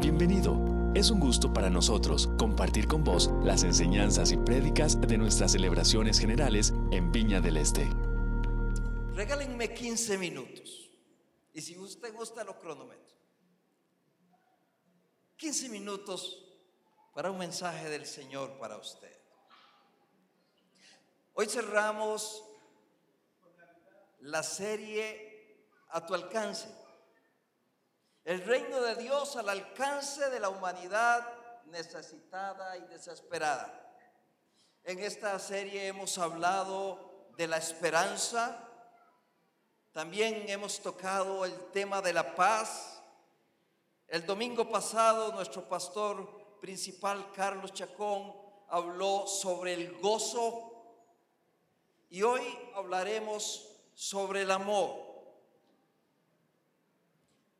Bienvenido. Es un gusto para nosotros compartir con vos las enseñanzas y prédicas de nuestras celebraciones generales en Viña del Este. Regálenme 15 minutos. Y si usted gusta, lo cronometro. 15 minutos para un mensaje del Señor para usted. Hoy cerramos la serie A tu alcance. El reino de Dios al alcance de la humanidad necesitada y desesperada. En esta serie hemos hablado de la esperanza, también hemos tocado el tema de la paz. El domingo pasado nuestro pastor principal, Carlos Chacón, habló sobre el gozo y hoy hablaremos sobre el amor.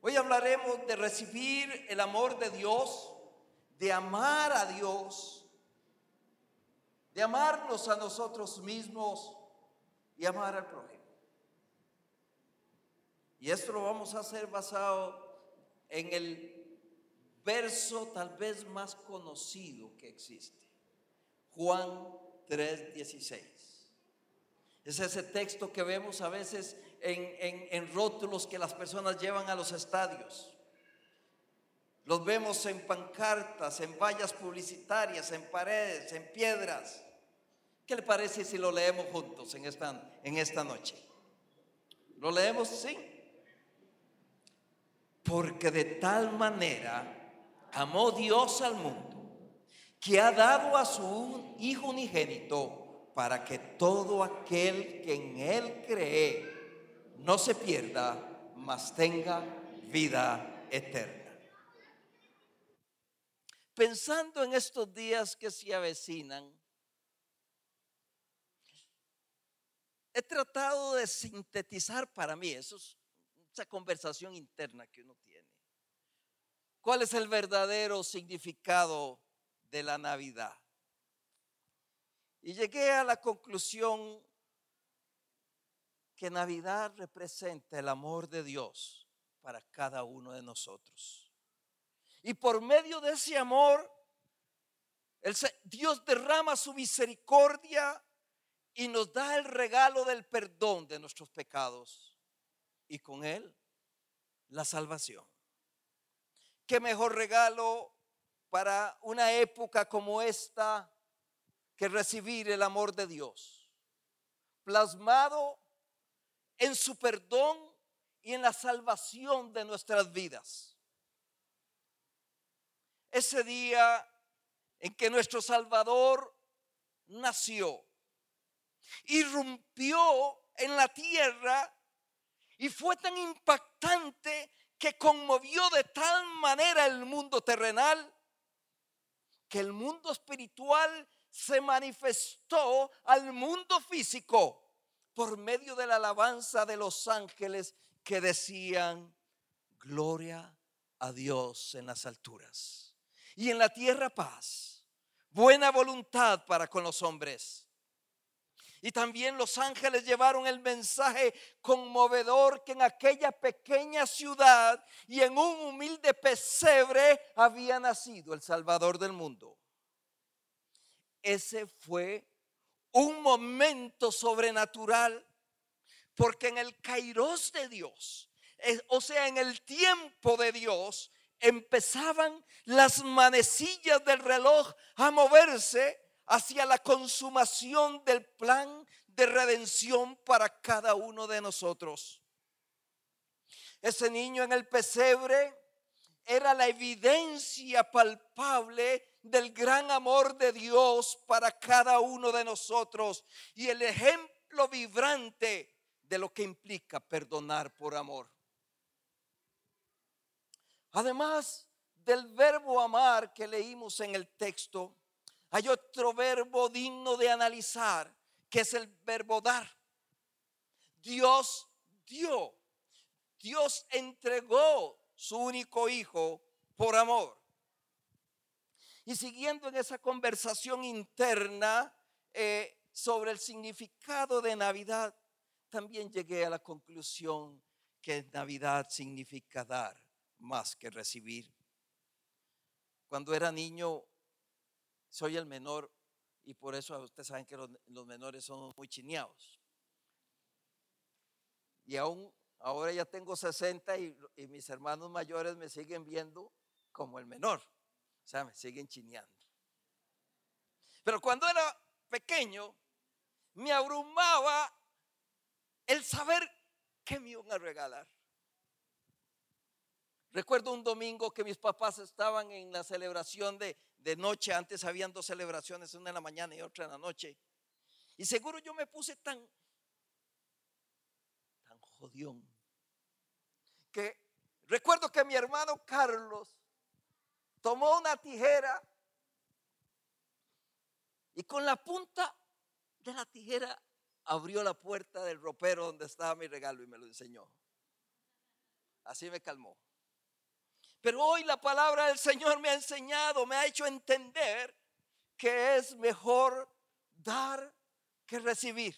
Hoy hablaremos de recibir el amor de Dios, de amar a Dios, de amarnos a nosotros mismos y amar al prójimo. Y esto lo vamos a hacer basado en el verso tal vez más conocido que existe, Juan 3:16. Es ese texto que vemos a veces en, rótulos que las personas llevan a los estadios. Los vemos en pancartas, en vallas publicitarias, en paredes, en piedras. ¿Qué le parece si lo leemos juntos en esta, en esta noche? ¿Lo leemos? Sí. Porque de tal manera amó Dios al mundo que ha dado a su Hijo unigénito para que todo aquel que en Él cree no se pierda, mas tenga vida eterna. Pensando en estos días que se avecinan, he tratado de sintetizar para mí, eso es esa conversación interna que uno tiene. ¿Cuál es el verdadero significado de la Navidad? Y llegué a la conclusión que Navidad representa el amor de Dios para cada uno de nosotros. Y por medio de ese amor, Dios derrama su misericordia y nos da el regalo del perdón de nuestros pecados. Y con él, la salvación. ¿Qué mejor regalo para una época como esta que recibir el amor de Dios? Plasmado en su perdón y en la salvación de nuestras vidas. Ese día en que nuestro Salvador nació, irrumpió en la tierra y fue tan impactante que conmovió de tal manera el mundo terrenal que el mundo espiritual se manifestó al mundo físico por medio de la alabanza de los ángeles que decían, gloria a Dios en las alturas y en la tierra paz, buena voluntad para con los hombres. Y también los ángeles llevaron el mensaje conmovedor que en aquella pequeña ciudad y en un humilde pesebre había nacido el Salvador del mundo. Ese fue un momento sobrenatural, porque en el kairos de Dios, o sea, en el tiempo de Dios, empezaban las manecillas del reloj a moverse hacia la consumación del plan de redención para cada uno de nosotros. Ese niño en el pesebre era la evidencia palpable del gran amor de Dios para cada uno de nosotros y el ejemplo vibrante de lo que implica perdonar por amor. Además del verbo amar que leímos en el texto, hay otro verbo digno de analizar, que es el verbo dar. Dios dio, Dios entregó su único hijo por amor. Y siguiendo en esa conversación interna eh, sobre el significado de Navidad, también llegué a la conclusión que Navidad significa dar más que recibir. Cuando era niño, soy el menor y por eso ustedes saben que los, los menores son muy chineados. Y aún ahora ya tengo 60 y, mis hermanos mayores me siguen viendo como el menor. O sea, me siguen chineando. Pero cuando era pequeño, me abrumaba el saber qué me iban a regalar. Recuerdo un domingo que mis papás estaban en la celebración de, de noche. Antes habían dos celebraciones, una en la mañana y otra en la noche. Y seguro yo me puse tan jodión, que recuerdo que mi hermano Carlos tomó una tijera y con la punta de la tijera abrió la puerta del ropero donde estaba mi regalo y me lo enseñó. Así me calmó. Pero hoy la palabra del Señor me ha enseñado, me ha hecho entender que es mejor dar que recibir.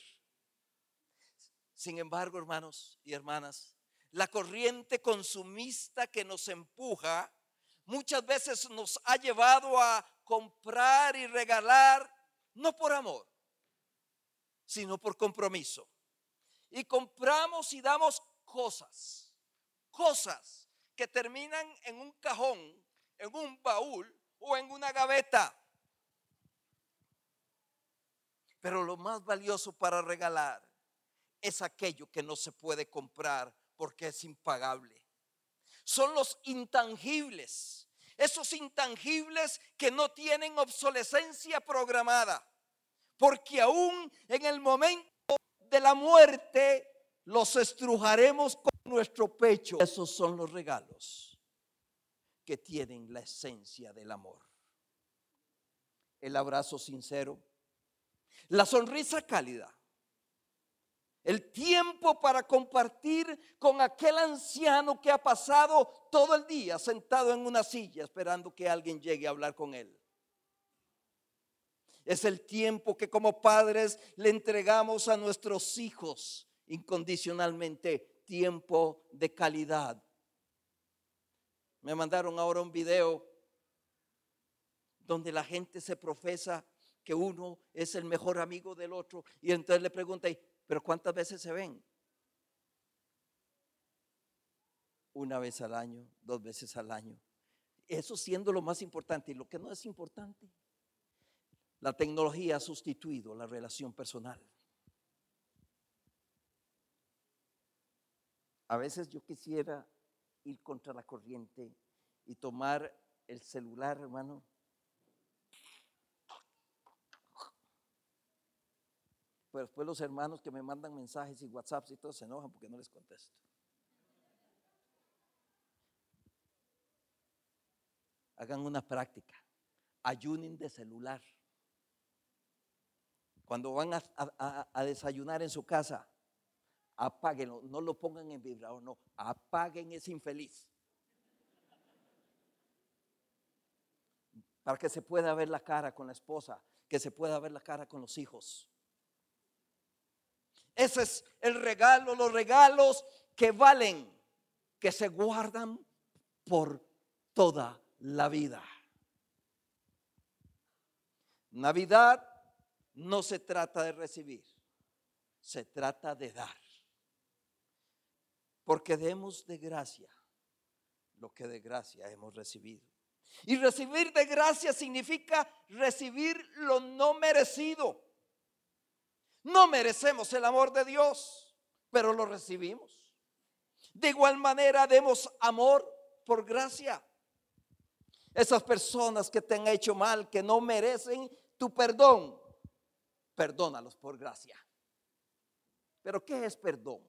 Sin embargo, hermanos y hermanas, la corriente consumista que nos empuja muchas veces nos ha llevado a comprar y regalar, no por amor, sino por compromiso. Y compramos y damos cosas, cosas que terminan en un cajón, en un baúl o en una gaveta. Pero lo más valioso para regalar es aquello que no se puede comprar porque es impagable. Son los intangibles, esos intangibles que no tienen obsolescencia programada, porque aún en el momento de la muerte los estrujaremos con nuestro pecho. Esos son los regalos que tienen la esencia del amor. El abrazo sincero, la sonrisa cálida, el tiempo para compartir con aquel anciano que ha pasado todo el día sentado en una silla esperando que alguien llegue a hablar con él. Es el tiempo que como padres le entregamos a nuestros hijos incondicionalmente tiempo de calidad. Me mandaron ahora un video donde la gente se profesa que uno es el mejor amigo del otro y entonces le pregunta, ¿pero cuántas veces se ven? Una vez al año, dos veces al año. Eso siendo lo más importante y lo que no es importante. La tecnología ha sustituido la relación personal. A veces yo quisiera ir contra la corriente y tomar el celular, hermano. Pero después los hermanos que me mandan mensajes y WhatsApps y todo se enojan porque no les contesto. Hagan una práctica. Ayunen de celular. Cuando van a, a desayunar en su casa, apáguenlo, no lo pongan en vibrador, no, apaguen ese infeliz. Para que se pueda ver la cara con la esposa, que se pueda ver la cara con los hijos. Ese es el regalo, los regalos que valen, que se guardan por toda la vida. Navidad no se trata de recibir, se trata de dar. Porque demos de gracia lo que de gracia hemos recibido. Y recibir de gracia significa recibir lo no merecido. No merecemos el amor de Dios, pero lo recibimos. De igual manera demos amor por gracia. Esas personas que te han hecho mal, que no merecen tu perdón, perdónalos por gracia. Pero ¿qué es perdón?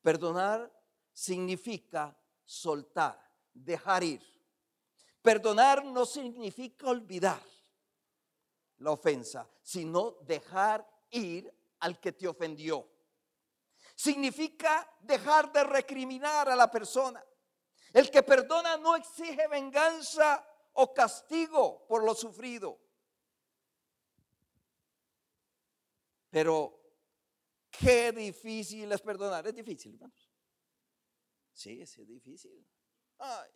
Perdonar significa soltar, dejar ir. Perdonar no significa olvidar la ofensa, sino dejar ir al que te ofendió. Significa dejar de recriminar a la persona. El que perdona no exige venganza o castigo por lo sufrido. Pero Qué difícil es perdonar. Es difícil, hermanos. Sí, es difícil. Ay,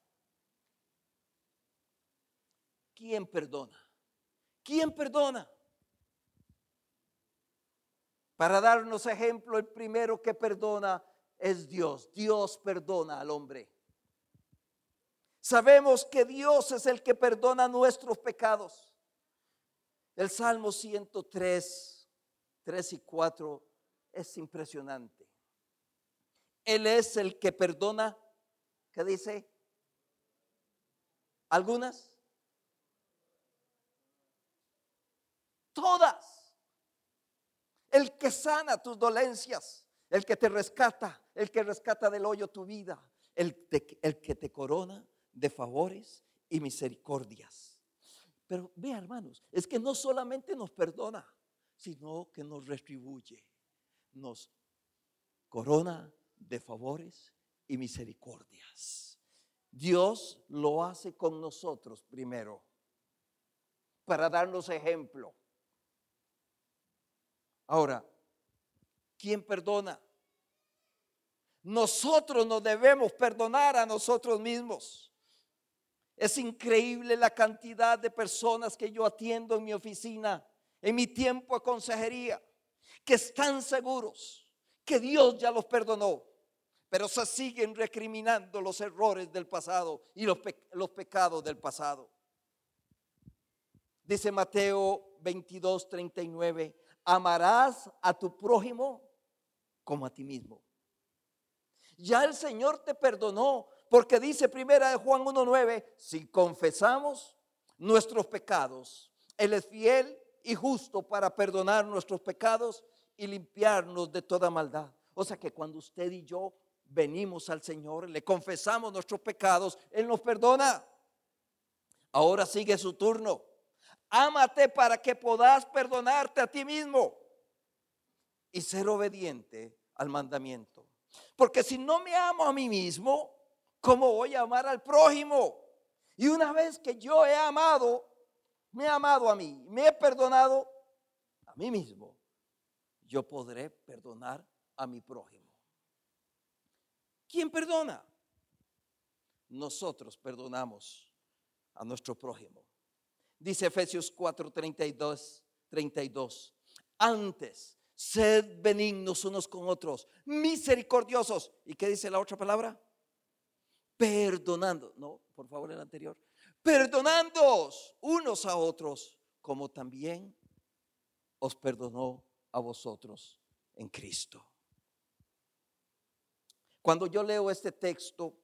¿quién perdona? ¿Quién perdona? Para darnos ejemplo, el primero que perdona es Dios. Dios perdona al hombre. Sabemos que Dios es el que perdona nuestros pecados. El Salmo 103, 3 y 4 es impresionante. Él es el que perdona, ¿qué dice? ¿Algunas? Todas. El que sana tus dolencias, el que te rescata, el que rescata del hoyo tu vida, el, el que te corona de favores y misericordias. Pero vea, hermanos, es que no solamente nos perdona, sino que nos retribuye, nos corona de favores y misericordias. Dios lo hace con nosotros primero, para darnos ejemplo. Ahora, ¿quién perdona? Nosotros nos debemos perdonar a nosotros mismos. Es increíble la cantidad de personas que yo atiendo en mi oficina, en mi tiempo de consejería, que están seguros que Dios ya los perdonó, pero se siguen recriminando los errores del pasado y los, los pecados del pasado. Dice Mateo 22, 39, amarás a tu prójimo como a ti mismo. Ya el Señor te perdonó, porque dice primera de Juan 1.9, si confesamos nuestros pecados, Él es fiel y justo para perdonar nuestros pecados y limpiarnos de toda maldad. O sea que cuando usted y yo venimos al Señor, le confesamos nuestros pecados, Él nos perdona. Ahora sigue su turno. Ámate para que puedas perdonarte a ti mismo y ser obediente al mandamiento. Porque si no me amo a mí mismo, ¿cómo voy a amar al prójimo? Y una vez que yo he amado, me he amado a mí, me he perdonado a mí mismo, yo podré perdonar a mi prójimo. ¿Quién perdona? Nosotros perdonamos a nuestro prójimo. Dice Efesios 4, 32, 32. Antes, sed benignos unos con otros, misericordiosos. ¿Y qué dice la otra palabra? Perdonando. No, por favor, el anterior. Perdonando unos a otros, como también os perdonó a vosotros en Cristo. Cuando yo leo este texto,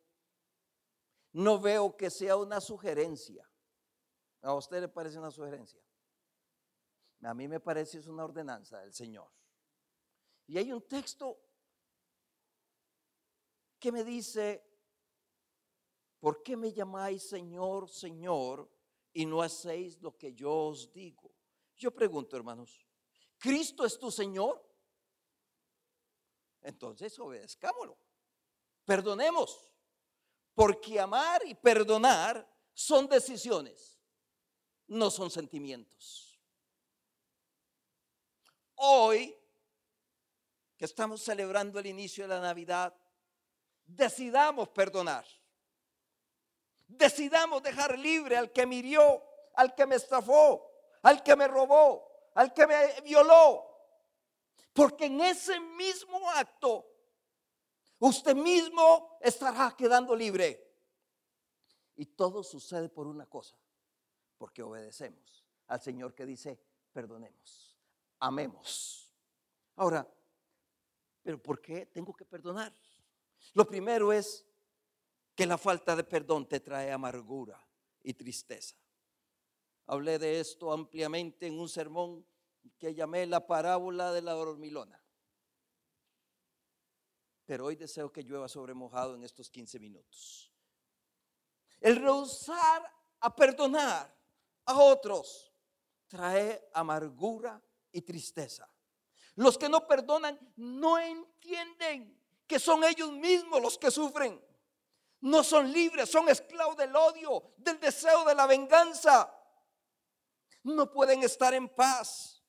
no veo que sea una sugerencia. ¿A usted le parece una sugerencia? A mí me parece es una ordenanza del Señor. Y hay un texto que me dice, ¿por qué me llamáis Señor, Señor y no hacéis lo que yo os digo? Yo pregunto, hermanos, ¿Cristo es tu Señor? Entonces obedezcámoslo. Perdonemos, porque amar y perdonar son decisiones, no son sentimientos. Hoy, que estamos celebrando el inicio de la Navidad, decidamos perdonar. Decidamos dejar libre al que me hirió, al que me estafó, al que me robó, al que me violó. Porque en ese mismo acto Usted mismo estará quedando libre. Y todo sucede por una cosa, porque obedecemos al Señor que dice, perdonemos, amemos. Ahora, ¿pero por qué tengo que perdonar? Lo primero es que la falta de perdón te trae amargura y tristeza. Hablé de esto ampliamente en un sermón que llamé la parábola de la dormilona pero hoy deseo que llueva sobre mojado en estos 15 minutos. El rehusar a perdonar a otros trae amargura y tristeza. Los que no perdonan no entienden que son ellos mismos los que sufren. No son libres, son esclavos del odio, del deseo de la venganza. No pueden estar en paz.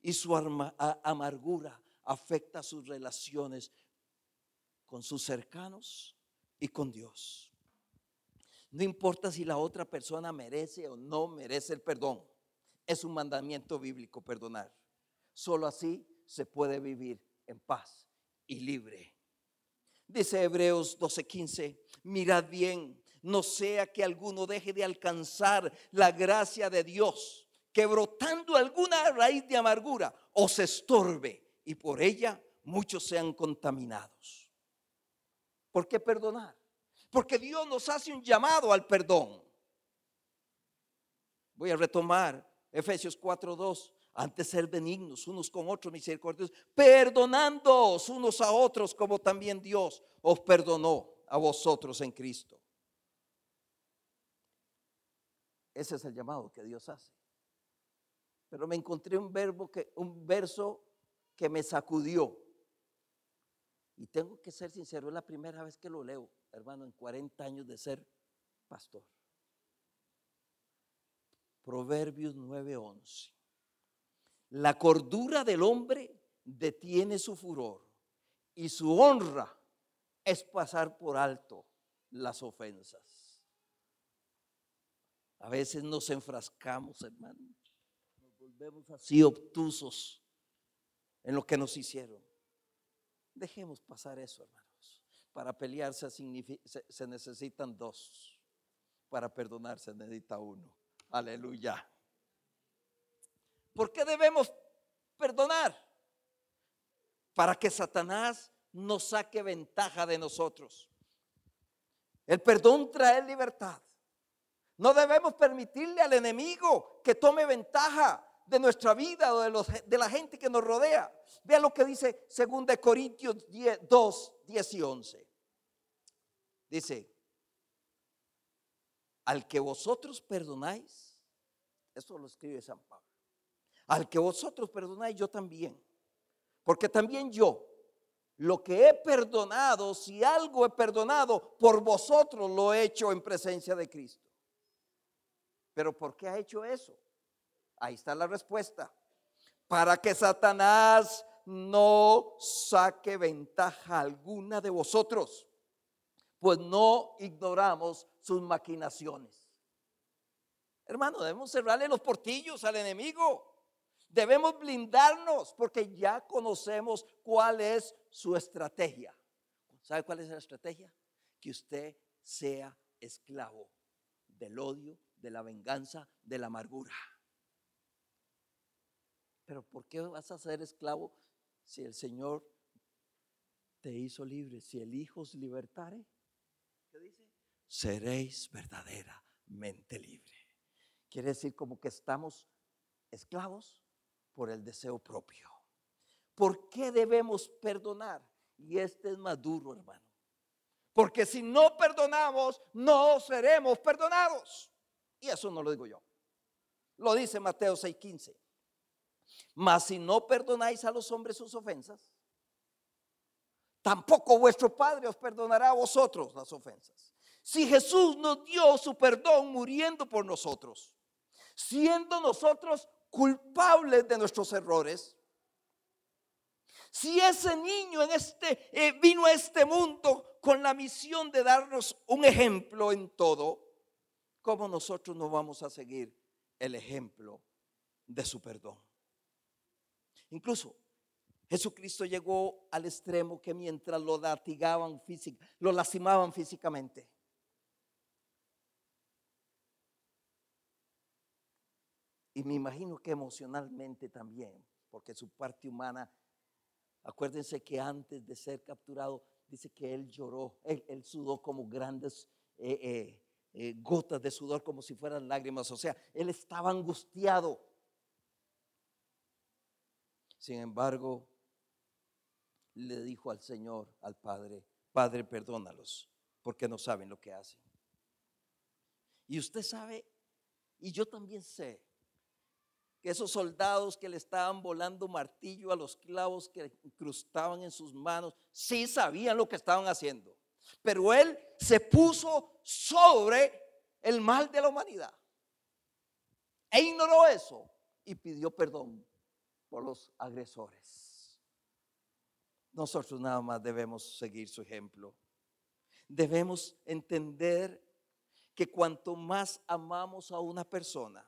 Y su amargura afecta sus relaciones con sus cercanos y con Dios. No importa si la otra persona merece o no merece el perdón. Es un mandamiento bíblico perdonar. Solo así se puede vivir en paz y libre. Dice Hebreos 12:15, mirad bien, no sea que alguno deje de alcanzar la gracia de Dios, que brotando alguna raíz de amargura os estorbe y por ella muchos sean contaminados. ¿Por qué perdonar? Porque Dios nos hace un llamado al perdón. Voy a retomar Efesios 4:2. Antes ser benignos unos con otros, misericordiosos, perdonándoos unos a otros como también Dios os perdonó a vosotros en Cristo. Ese es el llamado que Dios hace. Pero me encontré un verbo que un verso que me sacudió. Y tengo que ser sincero, es la primera vez que lo leo, hermano, en 40 años de ser pastor. Proverbios 9:11. La cordura del hombre detiene su furor y su honra es pasar por alto las ofensas. A veces nos enfrascamos, hermano. Nos volvemos así obtusos en lo que nos hicieron. Dejemos pasar eso, hermanos. Para pelearse se, necesitan dos. Para perdonarse necesita uno. Aleluya. ¿Por qué debemos perdonar? Para que Satanás no saque ventaja de nosotros. El perdón trae libertad. No debemos permitirle al enemigo que tome ventaja de nuestra vida o de, los, de la gente que nos rodea. Vea lo que dice 2 Corintios 2, 10 y 11. Dice, al que vosotros perdonáis, eso lo escribe San Pablo, al que vosotros perdonáis, yo también. Porque también yo, lo que he perdonado, si algo he perdonado, por vosotros lo he hecho en presencia de Cristo. Pero ¿por qué ha hecho eso? Ahí está la respuesta. Para que Satanás no saque ventaja alguna de vosotros, pues no ignoramos sus maquinaciones. Hermano, debemos cerrarle los portillos al enemigo. Debemos blindarnos porque ya conocemos cuál es su estrategia. ¿Sabe cuál es la estrategia? Que usted sea esclavo del odio, de la venganza, de la amargura. Pero ¿por qué vas a ser esclavo si el Señor te hizo libre? Si el Hijo os libertare. Seréis verdaderamente libre. Quiere decir como que estamos esclavos por el deseo propio. ¿Por qué debemos perdonar? Y este es más duro, hermano. Porque si no perdonamos, no seremos perdonados. Y eso no lo digo yo. Lo dice Mateo 6:15. Mas si no perdonáis a los hombres sus ofensas, tampoco vuestro Padre os perdonará a vosotros las ofensas. Si Jesús nos dio su perdón muriendo por nosotros, siendo nosotros culpables de nuestros errores, si ese niño en este eh, vino a este mundo con la misión de darnos un ejemplo en todo, ¿cómo nosotros no vamos a seguir el ejemplo de su perdón? Incluso Jesucristo llegó al extremo que mientras lo latigaban lo lastimaban físicamente. Y me imagino que emocionalmente también, porque su parte humana, acuérdense que antes de ser capturado, dice que él lloró, él, sudó como grandes eh, eh, eh, gotas de sudor, como si fueran lágrimas. O sea, él estaba angustiado. Sin embargo, le dijo al Señor, al Padre, Padre, perdónalos, porque no saben lo que hacen. Y usted sabe, y yo también sé, que esos soldados que le estaban volando martillo a los clavos que incrustaban en sus manos, sí sabían lo que estaban haciendo. Pero él se puso sobre el mal de la humanidad. E ignoró eso y pidió perdón por los agresores. Nosotros nada más debemos seguir su ejemplo. Debemos entender que cuanto más amamos a una persona,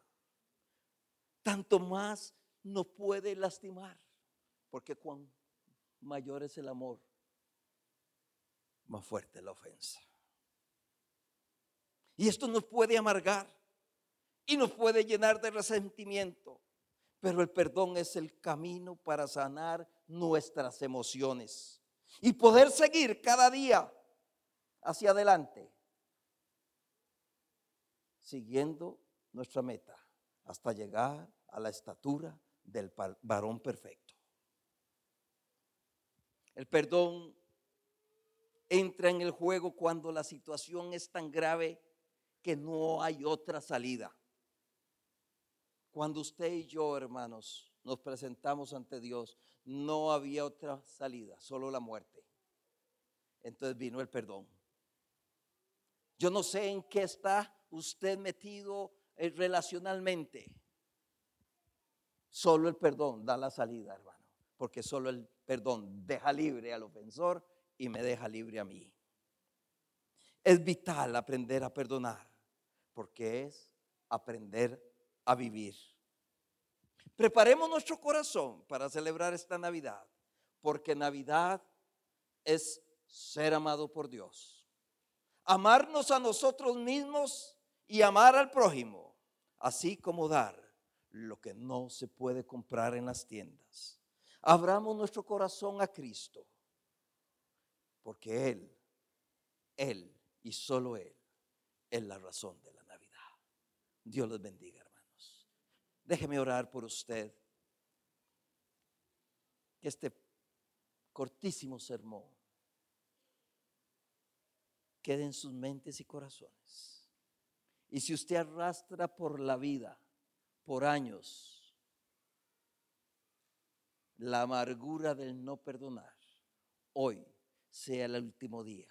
tanto más nos puede lastimar, porque cuán mayor es el amor, más fuerte la ofensa. Y esto nos puede amargar y nos puede llenar de resentimiento, pero el perdón es el camino para sanar nuestras emociones y poder seguir cada día hacia adelante, siguiendo nuestra meta hasta llegar a la estatura del varón perfecto. El perdón entra en el juego cuando la situación es tan grave que no hay otra salida. Cuando usted y yo, hermanos, nos presentamos ante Dios, no había otra salida, solo la muerte. Entonces vino el perdón. Yo no sé en qué está usted metido eh, relacionalmente. Solo el perdón da la salida, hermano, porque solo el perdón deja libre al ofensor y me deja libre a mí. Es vital aprender a perdonar, porque es aprender a vivir. Preparemos nuestro corazón para celebrar esta Navidad, porque Navidad es ser amado por Dios. Amarnos a nosotros mismos y amar al prójimo, así como dar lo que no se puede comprar en las tiendas. Abramos nuestro corazón a Cristo, porque Él, Él y solo Él es la razón de la Navidad. Dios los bendiga. Déjeme orar por usted. Que este cortísimo sermón quede en sus mentes y corazones. Y si usted arrastra por la vida por años la amargura del no perdonar, hoy sea el último día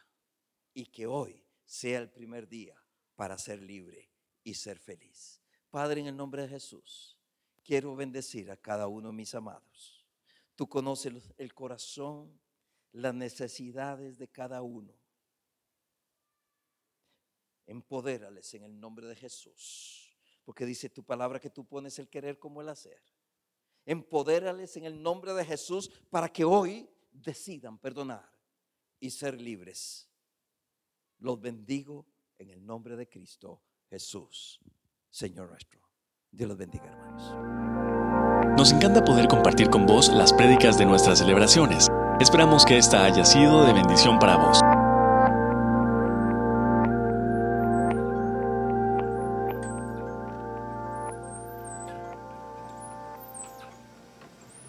y que hoy sea el primer día para ser libre y ser feliz. Padre, en el nombre de Jesús, quiero bendecir a cada uno de mis amados. Tú conoces el corazón, las necesidades de cada uno. Empodérales en el nombre de Jesús. Porque dice tu palabra que tú pones el querer como el hacer. Empodérales en el nombre de Jesús para que hoy decidan perdonar y ser libres. Los bendigo en el nombre de Cristo Jesús, Señor nuestro. Dios los bendiga, hermanos. Nos encanta poder compartir con vos las prédicas de nuestras celebraciones. Esperamos que esta haya sido de bendición para vos.